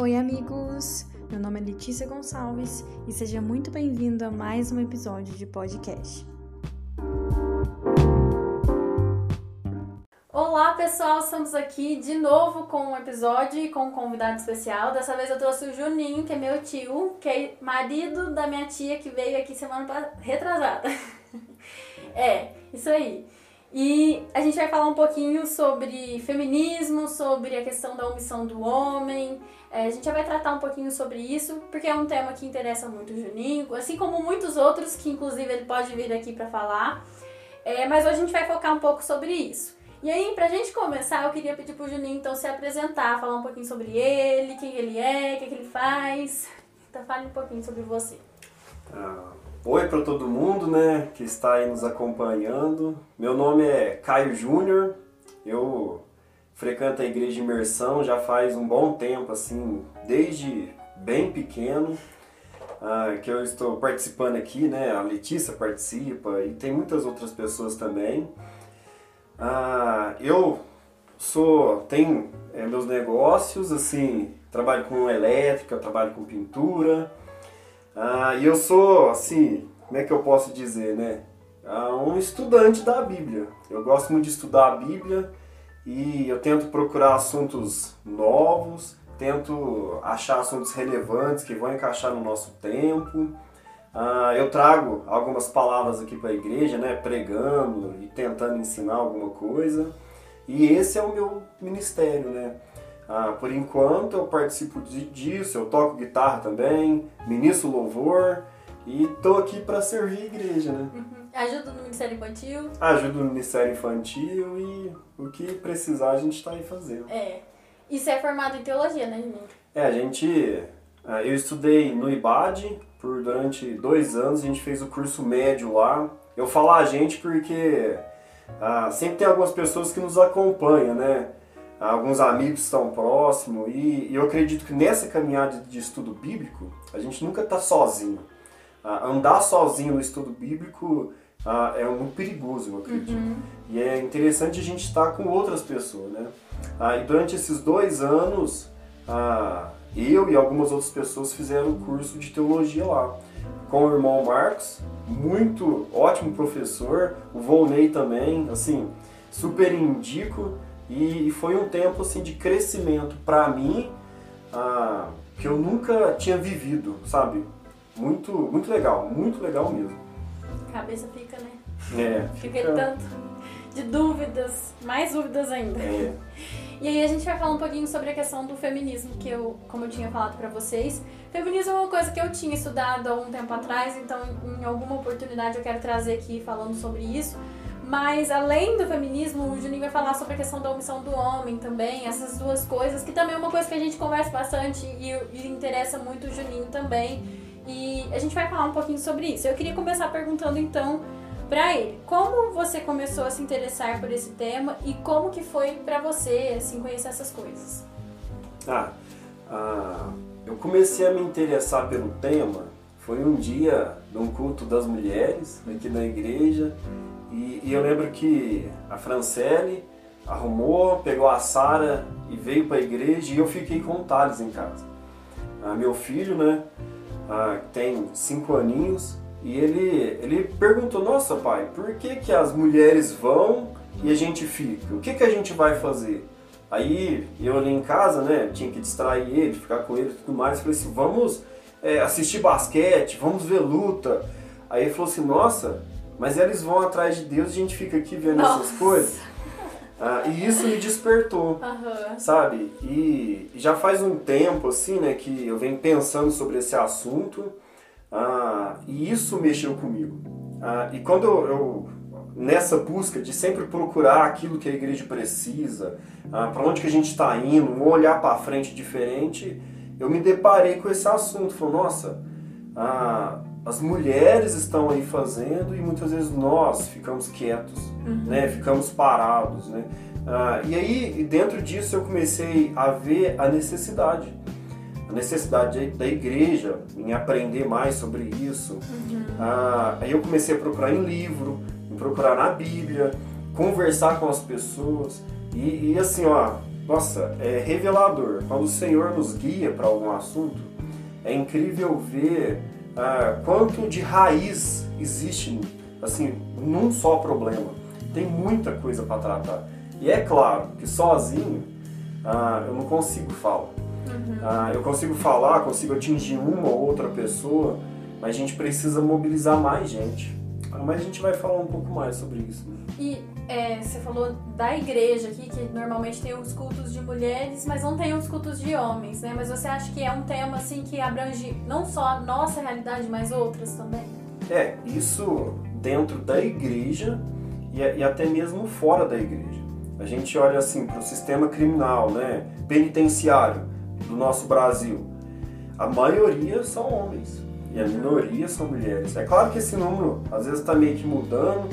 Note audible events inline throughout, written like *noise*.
Oi, amigos! Meu nome é Letícia Gonçalves e seja muito bem-vindo a mais um episódio de podcast. Olá, pessoal! Estamos aqui de novo com um episódio e com um convidado especial. Dessa vez eu trouxe o Juninho, que é meu tio, que é marido da minha tia que veio aqui semana retrasada. *laughs* é, isso aí. E a gente vai falar um pouquinho sobre feminismo, sobre a questão da omissão do homem. É, a gente já vai tratar um pouquinho sobre isso, porque é um tema que interessa muito o Juninho, assim como muitos outros que inclusive ele pode vir aqui para falar. É, mas hoje a gente vai focar um pouco sobre isso. E aí, pra gente começar, eu queria pedir pro Juninho então se apresentar, falar um pouquinho sobre ele, quem ele é, o que, que ele faz. Então fale um pouquinho sobre você. Ah, Oi para todo mundo, né, que está aí nos acompanhando. Meu nome é Caio Júnior. Eu frequento a igreja de imersão já faz um bom tempo, assim, desde bem pequeno, ah, que eu estou participando aqui, né? A Letícia participa e tem muitas outras pessoas também. Ah, eu sou, tenho é, meus negócios, assim, trabalho com elétrica, trabalho com pintura. Ah, e eu sou, assim, como é que eu posso dizer, né? Ah, um estudante da Bíblia. Eu gosto muito de estudar a Bíblia e eu tento procurar assuntos novos, tento achar assuntos relevantes que vão encaixar no nosso tempo. Ah, eu trago algumas palavras aqui para a igreja, né, pregando e tentando ensinar alguma coisa. E esse é o meu ministério, né? Ah, por enquanto eu participo disso, eu toco guitarra também, ministro louvor e tô aqui para servir a igreja, né? Uhum. Ajuda no Ministério Infantil? Ajudo no Ministério Infantil e o que precisar a gente está aí fazendo. É. E você é formado em teologia, né, Juninho? É, a gente. Ah, eu estudei no IBAD por durante dois anos, a gente fez o curso médio lá. Eu falo a gente porque ah, sempre tem algumas pessoas que nos acompanham, né? Alguns amigos estão próximos e, eu acredito que nessa caminhada de estudo bíblico a gente nunca está sozinho. Ah, andar sozinho no estudo bíblico ah, é muito perigoso, eu acredito. Uhum. E é interessante a gente estar com outras pessoas, né? Ah, e durante esses dois anos, eu e algumas outras pessoas fizeram o curso de teologia lá. Com o irmão Marcos, muito ótimo professor, o Volney também, assim, super indico. E, foi um tempo assim de crescimento para mim ah, que eu nunca tinha vivido, sabe? Muito, muito legal, muito legal mesmo. A cabeça fica, né? É. Fica, fica tanto de dúvidas, mais dúvidas ainda. É. E aí a gente vai falar um pouquinho sobre a questão do feminismo, que eu, como eu tinha falado para vocês, feminismo é uma coisa que eu tinha estudado há um tempo atrás, então em alguma oportunidade eu quero trazer aqui falando sobre isso. Mas além do feminismo, o Juninho vai falar sobre a questão da omissão do homem também, essas duas coisas, que também é uma coisa que a gente conversa bastante e, e interessa muito o Juninho também. E a gente vai falar um pouquinho sobre isso. Eu queria começar perguntando então para ele, como você começou a se interessar por esse tema e como que foi para você assim conhecer essas coisas? Ah, ah, eu comecei a me interessar pelo tema foi um dia num culto das mulheres aqui na igreja e, e eu lembro que a Francelle arrumou, pegou a Sara e veio para a igreja e eu fiquei com o Thales em casa. Ah, meu filho, né, ah, tem cinco aninhos e ele, ele perguntou, nossa pai, por que, que as mulheres vão e a gente fica? O que, que a gente vai fazer? Aí eu ali em casa, né, tinha que distrair ele, ficar com ele e tudo mais, falei assim, vamos é, assistir basquete, vamos ver luta. Aí ele falou assim, nossa, mas eles vão atrás de Deus e a gente fica aqui vendo Nossa. essas coisas. Ah, e isso me despertou, uhum. sabe? E já faz um tempo, assim, né, que eu venho pensando sobre esse assunto ah, e isso mexeu comigo. Ah, e quando eu, eu, nessa busca de sempre procurar aquilo que a igreja precisa, ah, para onde que a gente está indo, um olhar para frente diferente, eu me deparei com esse assunto. Falei, nossa, ah, as mulheres estão aí fazendo e muitas vezes nós ficamos quietos, uhum. né? Ficamos parados, né? Ah, e aí, dentro disso, eu comecei a ver a necessidade. A necessidade da igreja em aprender mais sobre isso. Uhum. Ah, aí eu comecei a procurar em livro, em procurar na Bíblia, conversar com as pessoas. E, e assim, ó, nossa, é revelador. Quando o Senhor nos guia para algum assunto, é incrível ver ah, quanto de raiz existe, assim, num só problema. Tem muita coisa para tratar. E é claro que sozinho ah, eu não consigo falar. Uhum. Ah, eu consigo falar, consigo atingir uma ou outra pessoa, mas a gente precisa mobilizar mais gente. Mas a gente vai falar um pouco mais sobre isso. Né? E é, você falou da igreja aqui, que normalmente tem os cultos de mulheres, mas não tem os cultos de homens, né? Mas você acha que é um tema assim que abrange não só a nossa realidade, mas outras também? É, isso dentro da igreja e, e até mesmo fora da igreja. A gente olha assim para o sistema criminal, né, penitenciário do nosso Brasil. A maioria são homens e a minoria são mulheres. É claro que esse número às vezes está meio que mudando,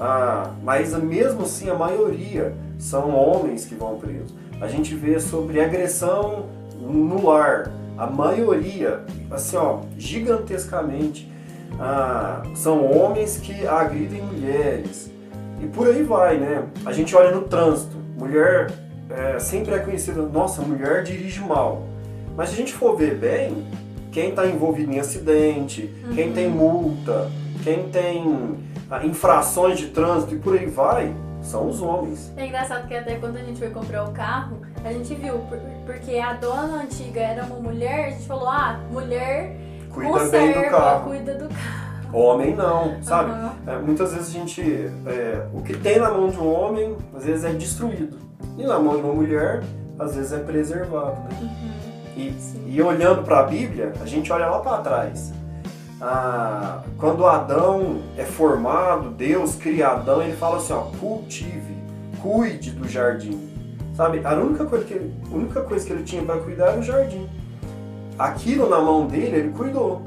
ah, mas mesmo assim a maioria são homens que vão presos. A gente vê sobre agressão no lar, a maioria, assim ó, gigantescamente, ah, são homens que agridem mulheres. E por aí vai, né? A gente olha no trânsito, mulher é, sempre é conhecida, nossa, mulher dirige mal. Mas se a gente for ver bem, quem está envolvido em acidente, uhum. quem tem multa, quem tem infrações de trânsito e por aí vai, são os homens. É engraçado que até quando a gente foi comprar o carro, a gente viu, porque a dona antiga era uma mulher, a gente falou, ah, mulher cuida conserva, bem do carro. cuida do carro. Homem não, sabe? Uhum. É, muitas vezes a gente. É, o que tem na mão de um homem, às vezes é destruído. E na mão de uma mulher, às vezes é preservado. Né? Uhum. E, e olhando para a Bíblia, a gente olha lá para trás. Ah, quando Adão é formado, Deus cria Adão, ele fala assim: ó, cultive, cuide do jardim. Sabe? A única coisa que ele, única coisa que ele tinha para cuidar era o jardim. Aquilo na mão dele, ele cuidou.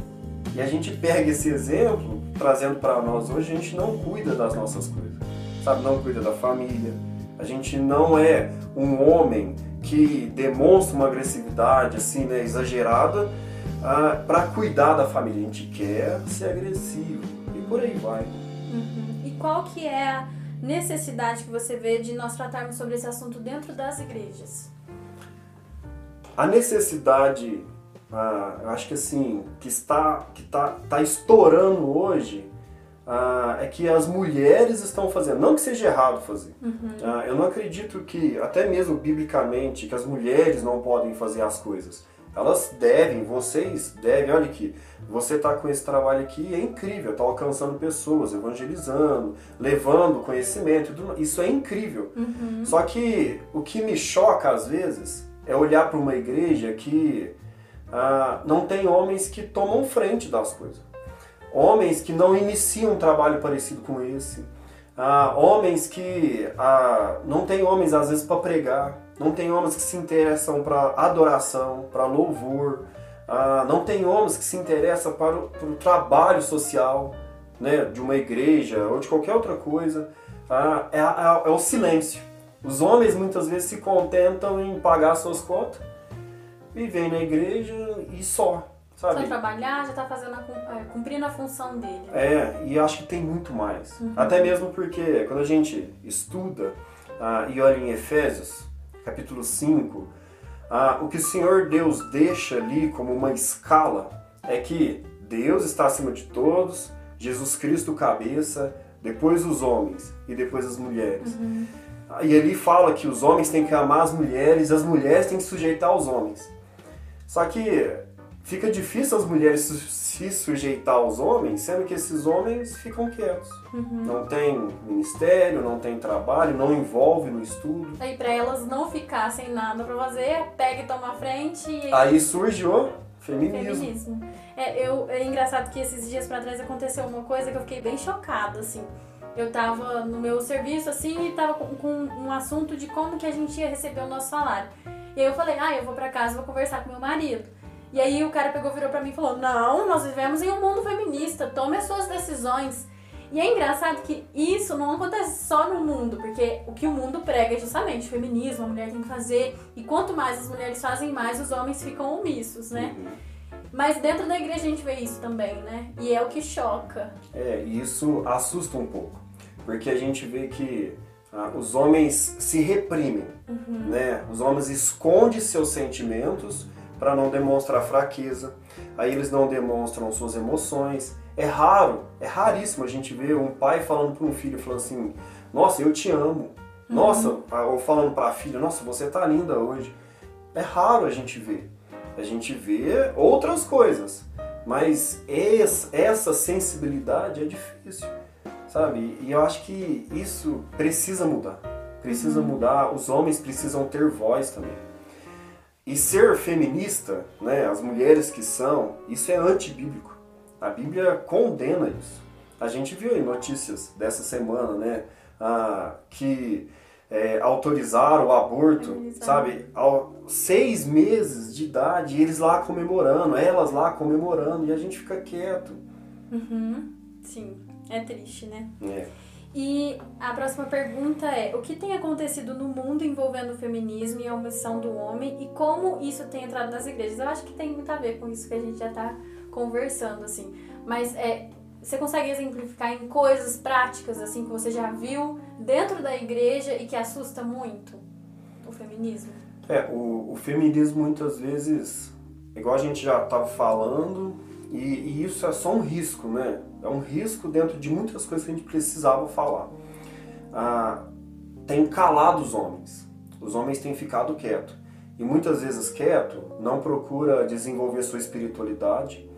E a gente pega esse exemplo, trazendo para nós hoje, a gente não cuida das nossas coisas. Sabe? Não cuida da família. A gente não é um homem que demonstra uma agressividade assim, né, exagerada ah, para cuidar da família. A gente quer ser agressivo e por aí vai. Uhum. E qual que é a necessidade que você vê de nós tratarmos sobre esse assunto dentro das igrejas? A necessidade, ah, eu acho que assim, que está, que está, está estourando hoje ah, é que as mulheres estão fazendo. Não que seja errado fazer. Uhum. Ah, eu não acredito que, até mesmo biblicamente, que as mulheres não podem fazer as coisas. Elas devem, vocês devem. Olha aqui, você está com esse trabalho aqui, é incrível, está alcançando pessoas, evangelizando, levando conhecimento. Isso é incrível. Uhum. Só que o que me choca às vezes é olhar para uma igreja que ah, não tem homens que tomam frente das coisas homens que não iniciam um trabalho parecido com esse, ah, homens que ah, não tem homens às vezes para pregar, não tem homens que se interessam para adoração, para louvor, ah, não tem homens que se interessam para o, para o trabalho social, né, de uma igreja ou de qualquer outra coisa. Ah, é, é, é o silêncio. Os homens muitas vezes se contentam em pagar suas cotas, vivem na igreja e só. Sabe? Só trabalhar, já está fazendo a, é, cumprindo a função dele. É, e acho que tem muito mais. Uhum. Até mesmo porque quando a gente estuda ah, e olha em Efésios, capítulo 5, ah, o que o Senhor Deus deixa ali como uma escala é que Deus está acima de todos, Jesus Cristo cabeça, depois os homens e depois as mulheres. Uhum. E ali fala que os homens têm que amar as mulheres, as mulheres têm que sujeitar aos homens. Só que fica difícil as mulheres se sujeitar aos homens, sendo que esses homens ficam quietos. Uhum. Não tem ministério, não tem trabalho, não envolve no estudo. Aí para elas não ficar sem nada para fazer, pega e toma a frente. E... Aí surge o feminismo. feminismo. É, eu, é engraçado que esses dias para trás aconteceu uma coisa que eu fiquei bem chocada, assim. Eu tava no meu serviço, assim, e tava com, com um assunto de como que a gente ia receber o nosso salário. E aí eu falei, ah, eu vou para casa, vou conversar com meu marido. E aí o cara pegou, virou pra mim e falou: Não, nós vivemos em um mundo feminista, tome as suas decisões. E é engraçado que isso não acontece só no mundo, porque o que o mundo prega é justamente feminismo, a mulher tem que fazer. E quanto mais as mulheres fazem, mais os homens ficam omissos, né? Uhum. Mas dentro da igreja a gente vê isso também, né? E é o que choca. É, isso assusta um pouco. Porque a gente vê que ah, os homens se reprimem, Uhum. né? Os homens escondem seus sentimentos para não demonstrar fraqueza. Aí eles não demonstram suas emoções. É raro, é raríssimo a gente ver um pai falando para um filho, falando assim: "Nossa, eu te amo". Nossa, ou falando para a filha: "Nossa, você tá linda hoje". É raro a gente ver. A gente vê outras coisas, mas essa, essa sensibilidade é difícil, sabe? E eu acho que isso precisa mudar. Precisa mudar. Os homens precisam ter voz também. E ser feminista, né, as mulheres que são, isso é antibíblico. A Bíblia condena isso. A gente viu aí notícias dessa semana, né, ah, que é, autorizaram o aborto, Autorizaram. sabe, aos seis meses de idade, e eles lá comemorando, elas lá comemorando, e a gente fica quieto. Uhum. Sim, é triste, né? É. E a próxima pergunta é: o que tem acontecido no mundo envolvendo o feminismo e a omissão do homem e como isso tem entrado nas igrejas? Eu acho que tem muito a ver com isso que a gente já tá conversando, assim. Mas é, você consegue exemplificar em coisas práticas, assim, que você já viu dentro da igreja e que assusta muito o feminismo? É, o, o feminismo muitas vezes, igual a gente já estava falando, e, e isso é só um risco, né? É um risco dentro de muitas coisas que a gente precisava falar. Ah, tem calado os homens. Os homens têm ficado quieto. E muitas vezes quieto, não procura desenvolver sua espiritualidade,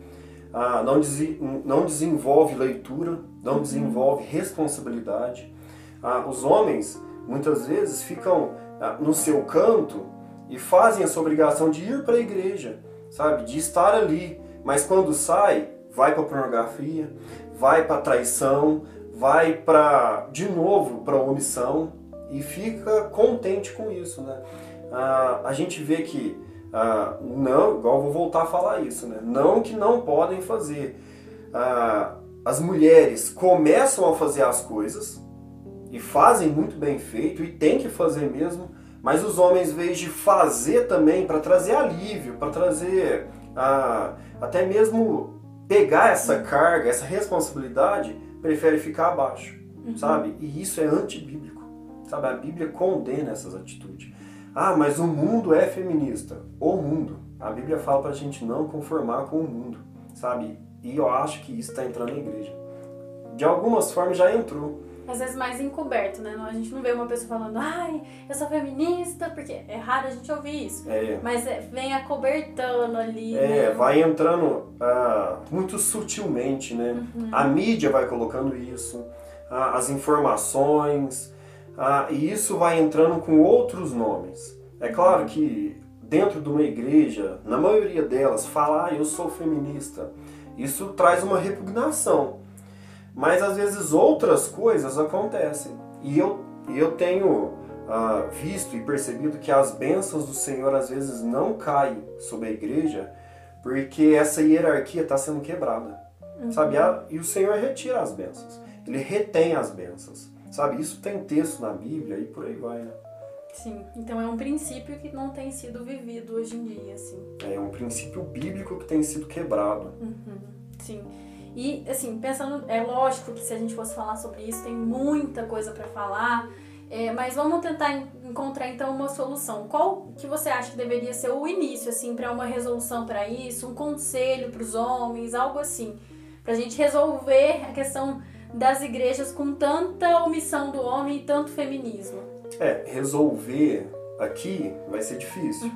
ah, não, desi- não desenvolve leitura, não desenvolve responsabilidade. Ah, os homens muitas vezes ficam ah, no seu canto e fazem essa obrigação de ir para a igreja, sabe? De estar ali. Mas quando sai, vai para pornografia, vai para traição, vai para de novo para omissão e fica contente com isso, né? Ah, a gente vê que ah, não, igual vou voltar a falar isso, né? Não que não podem fazer. Ah, as mulheres começam a fazer as coisas e fazem muito bem feito e tem que fazer mesmo, mas os homens, em vez de fazer também para trazer alívio, para trazer ah, até mesmo pegar essa carga, essa responsabilidade, prefere ficar abaixo, sabe? E isso é antibíblico, sabe? A Bíblia condena essas atitudes. Ah, mas o mundo é feminista. O mundo. A Bíblia fala para a gente não conformar com o mundo, sabe? E eu acho que isso está entrando na igreja. De algumas formas já entrou. Às vezes mais encoberto, né? A gente não vê uma pessoa falando, ai, eu sou feminista, porque é raro a gente ouvir isso. É, Mas é, vem acobertando ali. É, né? vai entrando ah, muito sutilmente, né? A mídia vai colocando isso, ah, as informações, ah, e isso vai entrando com outros nomes. É claro que dentro de uma igreja, na maioria delas, falar ah, eu sou feminista, isso traz uma repugnação. Mas às vezes outras coisas acontecem. E eu, eu tenho ah, visto e percebido que as bênçãos do Senhor às vezes não caem sobre a igreja porque essa hierarquia está sendo quebrada. Sabe? A- E o Senhor retira as bênçãos. Ele retém as bênçãos. Sabe? Isso tem texto na Bíblia e por aí vai, né? Sim, então é um princípio que não tem sido vivido hoje em dia, assim. É um princípio bíblico que tem sido quebrado. Sim. E, assim, pensando, é lógico que se a gente fosse falar sobre isso, tem muita coisa pra falar, é, mas vamos tentar en- encontrar então uma solução. Qual que você acha que deveria ser o início, assim, pra uma resolução pra isso, um conselho pros homens, algo assim, pra gente resolver a questão das igrejas com tanta omissão do homem e tanto feminismo? É, resolver aqui vai ser difícil.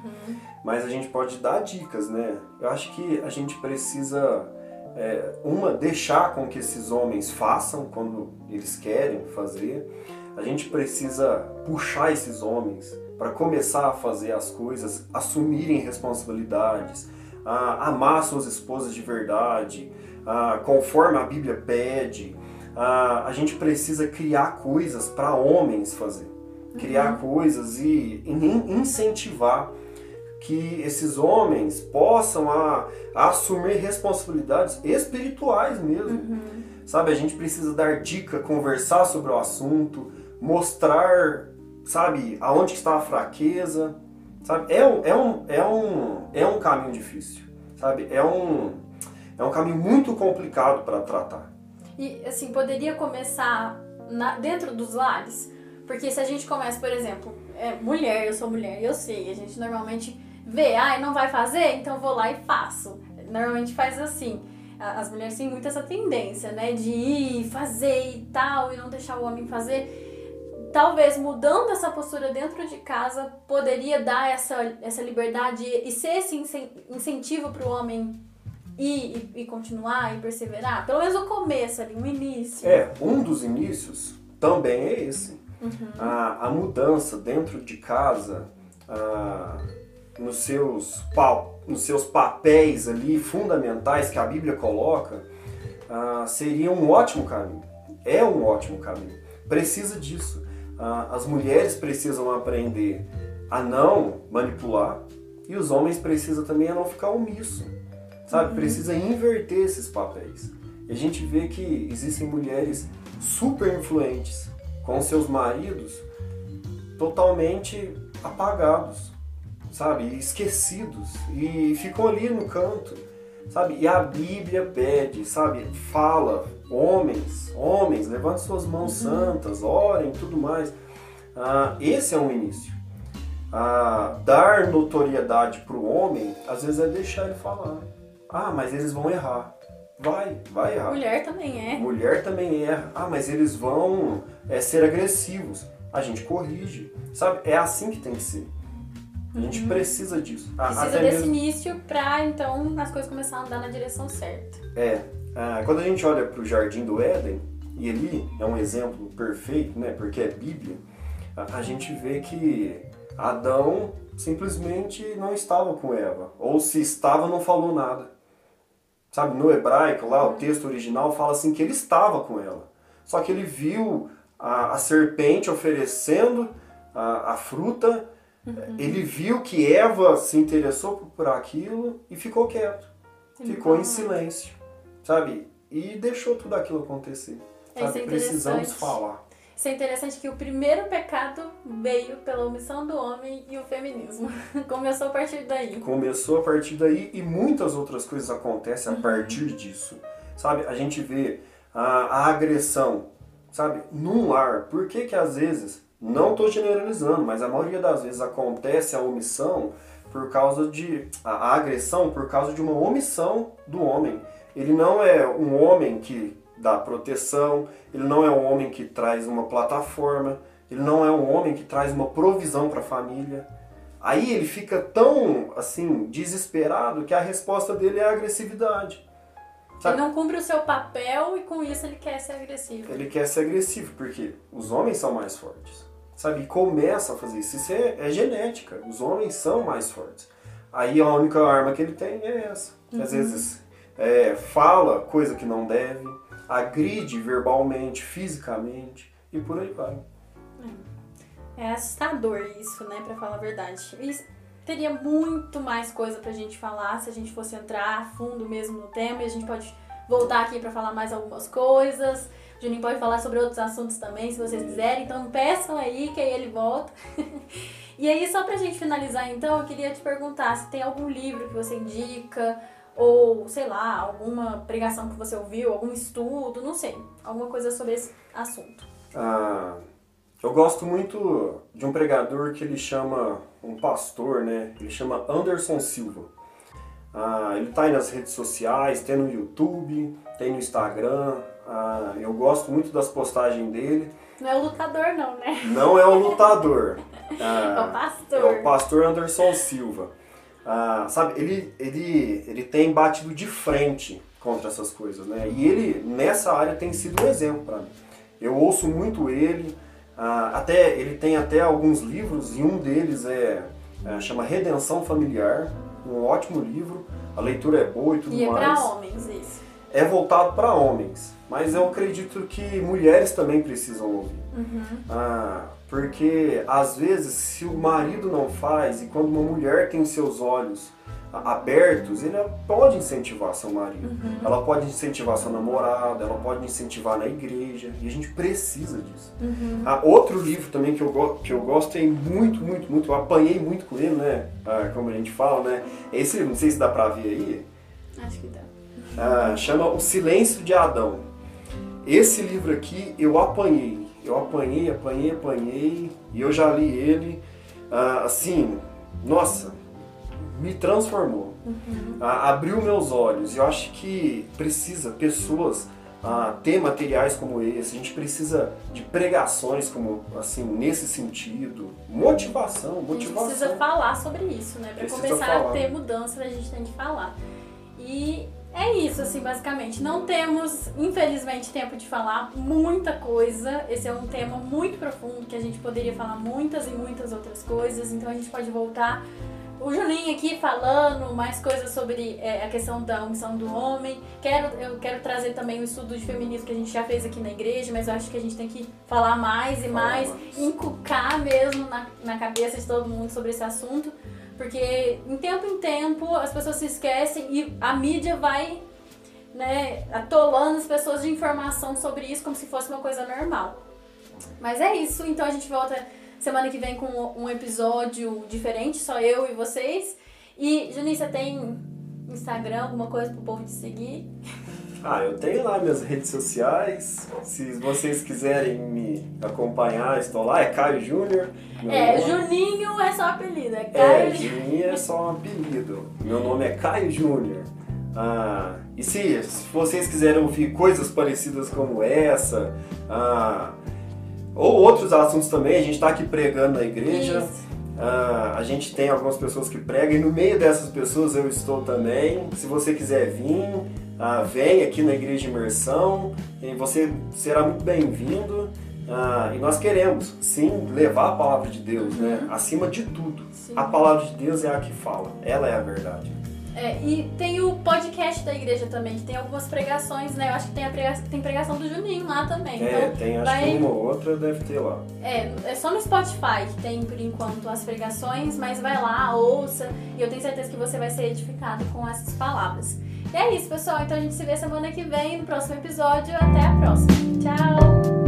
Mas a gente pode dar dicas, né? Eu acho que a gente precisa, é, uma, deixar com que esses homens façam quando eles querem fazer. A gente precisa puxar esses homens para começar a fazer as coisas, assumirem responsabilidades, a amar suas esposas de verdade, a, conforme a Bíblia pede. A, a gente precisa criar coisas para homens fazer, criar coisas e in- incentivar que esses homens possam a, a assumir responsabilidades espirituais mesmo. Sabe, a gente precisa dar dica, conversar sobre o assunto, mostrar, sabe, aonde está a fraqueza, sabe? É um, é um, é um, é um caminho difícil, sabe? É um, é um caminho muito complicado para tratar. E, assim, poderia começar na- dentro dos lares? Porque se a gente começa, por exemplo, é, mulher, eu sou mulher, eu sei, a gente normalmente vê, ah, não vai fazer, então vou lá e faço. Normalmente faz assim. As mulheres têm muito essa tendência, né, de ir fazer e tal, e não deixar o homem fazer talvez mudando essa postura dentro de casa poderia dar essa, essa liberdade e ser esse incentivo para o homem ir e, e, continuar e perseverar? Pelo menos o começo ali, o início. É, um dos inícios também é esse. Uhum. A, a mudança dentro de casa, a, nos, seus, nos seus papéis ali fundamentais que a Bíblia coloca, a, seria um ótimo caminho. É um ótimo caminho. Precisa disso as mulheres precisam aprender a não manipular e os homens precisam também a não ficar omisso, sabe? Uhum. Precisa inverter esses papéis. E a gente vê que existem mulheres super influentes com seus maridos totalmente apagados, sabe? Esquecidos e ficam ali no canto, sabe? E a Bíblia pede, sabe? Fala homens, homens, levante suas mãos uhum. santas, orem tudo mais. Ah, esse é um início. Ah, dar notoriedade para o homem, às vezes é deixar ele falar. Ah, mas eles vão errar. Vai, vai errar. Mulher também é. Mulher também erra. Ah, mas eles vão é, ser agressivos. A gente corrige. Sabe? É assim que tem que ser. A gente uhum. precisa disso. Precisa Até desse mesmo... início para então as coisas começarem a andar na direção certa. É. Ah, quando a gente olha para o Jardim do Éden, e ali é um exemplo perfeito, né? Porque é Bíblia, a, a gente vê que Adão simplesmente não estava com Eva. Ou se estava, não falou nada. Sabe, no hebraico lá, o texto original fala assim que ele estava com ela. Só que ele viu a, a serpente oferecendo a, a fruta, uhum. ele viu que Eva se interessou por aquilo e ficou quieto. Ficou em silêncio sabe? E deixou tudo aquilo acontecer. É, sabe? É Precisamos falar. Isso é interessante que o primeiro pecado veio pela omissão do homem e o feminismo. *laughs* Começou a partir daí. Começou a partir daí e muitas outras coisas acontecem a uhum. partir disso. Sabe, a gente vê a, a agressão, sabe, num lar. Por que que às vezes, não estou generalizando, mas a maioria das vezes acontece a omissão por causa de a, agressão por causa de uma omissão do homem. Ele não é um homem que dá proteção, ele não é um homem que traz uma plataforma, ele não é um homem que traz uma provisão para a família. Aí ele fica tão assim desesperado que a resposta dele é a agressividade. Sabe? Ele não cumpre o seu papel e com isso ele quer ser agressivo. Ele quer ser agressivo porque os homens são mais fortes. Sabe? E começa a fazer isso. Isso é, é genética. Os homens são mais fortes. Aí a única arma que ele tem é essa. Uhum. Às vezes é, fala coisa que não deve, agride verbalmente, fisicamente e por aí vai. É assustador isso, né, pra falar a verdade. E teria muito mais coisa pra gente falar se a gente fosse entrar a fundo mesmo no tema e a gente pode voltar aqui para falar mais algumas coisas. O Juninho pode falar sobre outros assuntos também, se vocês quiserem. Então peçam aí que aí ele volta. *laughs* e aí, só pra gente finalizar então, eu queria te perguntar se tem algum livro que você indica, ou, sei lá, alguma pregação que você ouviu, algum estudo, não sei, alguma coisa sobre esse assunto. Ah, eu gosto muito de um pregador que ele chama, um pastor, né? Ele chama Anderson Silva. Ah, ele tá aí nas redes sociais, tem no YouTube, tem no Instagram. Ah, eu gosto muito das postagens dele. Não é o lutador, não, né? Não é o lutador. *laughs* Ah, é o pastor. É o pastor Anderson Silva. Ah, sabe, ele, ele, ele tem batido de frente contra essas coisas, né? E ele, nessa área, tem sido um exemplo para mim. Eu ouço muito ele, ah, até ele tem até alguns livros, e um deles é, é chama Redenção Familiar, um ótimo livro, a leitura é boa e tudo e é mais. é para homens isso. É voltado para homens, mas eu acredito que mulheres também precisam ouvir. Uhum. Ah, porque às vezes, se o marido não faz e quando uma mulher tem seus olhos abertos, ele pode incentivar seu marido, uhum. ela pode incentivar sua namorada, ela pode incentivar na igreja e a gente precisa disso. Uhum. Ah, outro livro também que eu, que eu gostei muito, muito, muito, eu apanhei muito com ele, né? Ah, como a gente fala, né? Esse, não sei se dá pra ver aí. Acho que dá. Ah, chama O Silêncio de Adão. Esse livro aqui eu apanhei eu apanhei, apanhei, apanhei, e eu já li ele, ah, assim, nossa, me transformou, uhum. ah, abriu meus olhos. Eu acho que precisa pessoas ah, ter materiais como esse, a gente precisa de pregações como assim nesse sentido, motivação, motivação. A gente precisa falar sobre isso, né? Para começar falar. a ter mudança, a gente tem que falar. E é isso, assim, basicamente. Não temos, infelizmente, tempo de falar muita coisa. Esse é um tema muito profundo que a gente poderia falar muitas e muitas outras coisas. Então a gente pode voltar. O Juninho aqui falando mais coisas sobre é, a questão da omissão do homem. Quero, eu quero trazer também o estudo de feminismo que a gente já fez aqui na igreja, mas eu acho que a gente tem que falar mais e mais, encucar mesmo na, na cabeça de todo mundo sobre esse assunto. Porque em tempo em tempo as pessoas se esquecem e a mídia vai né, atolando as pessoas de informação sobre isso como se fosse uma coisa normal. Mas é isso, então a gente volta semana que vem com um episódio diferente, só eu e vocês. E, Juninho, você tem Instagram, alguma coisa pro povo te seguir? Ah, eu tenho lá minhas redes sociais. Se vocês quiserem me acompanhar, estou lá. É Caio Júnior. É, nome... Juninho é só apelido. É, Caio... é, Juninho é só um apelido. Meu nome é Caio Júnior. Ah, e se, se, vocês quiserem ouvir coisas parecidas como essa, ah, ou outros assuntos também, a gente está aqui pregando na igreja. Ah, a gente tem algumas pessoas que pregam e no meio dessas pessoas eu estou também. Se você quiser vir, ah, vem aqui na Igreja Imersão e você será muito bem-vindo. Ah, e nós queremos, sim, levar a palavra de Deus, né? Uhum. Acima de tudo. Sim. A palavra de Deus é a que fala, ela é a verdade. É, e tem o podcast da igreja também, que tem algumas pregações, né? Eu acho que tem, a pregação, tem pregação do Juninho lá também. É, então, tem, acho vai... que uma ou outra deve ter lá. É, é só no Spotify que tem, por enquanto, as pregações, mas vai lá, ouça, e eu tenho certeza que você vai ser edificado com essas palavras. E é isso, pessoal. Então a gente se vê semana que vem no próximo episódio. Até a próxima. Tchau!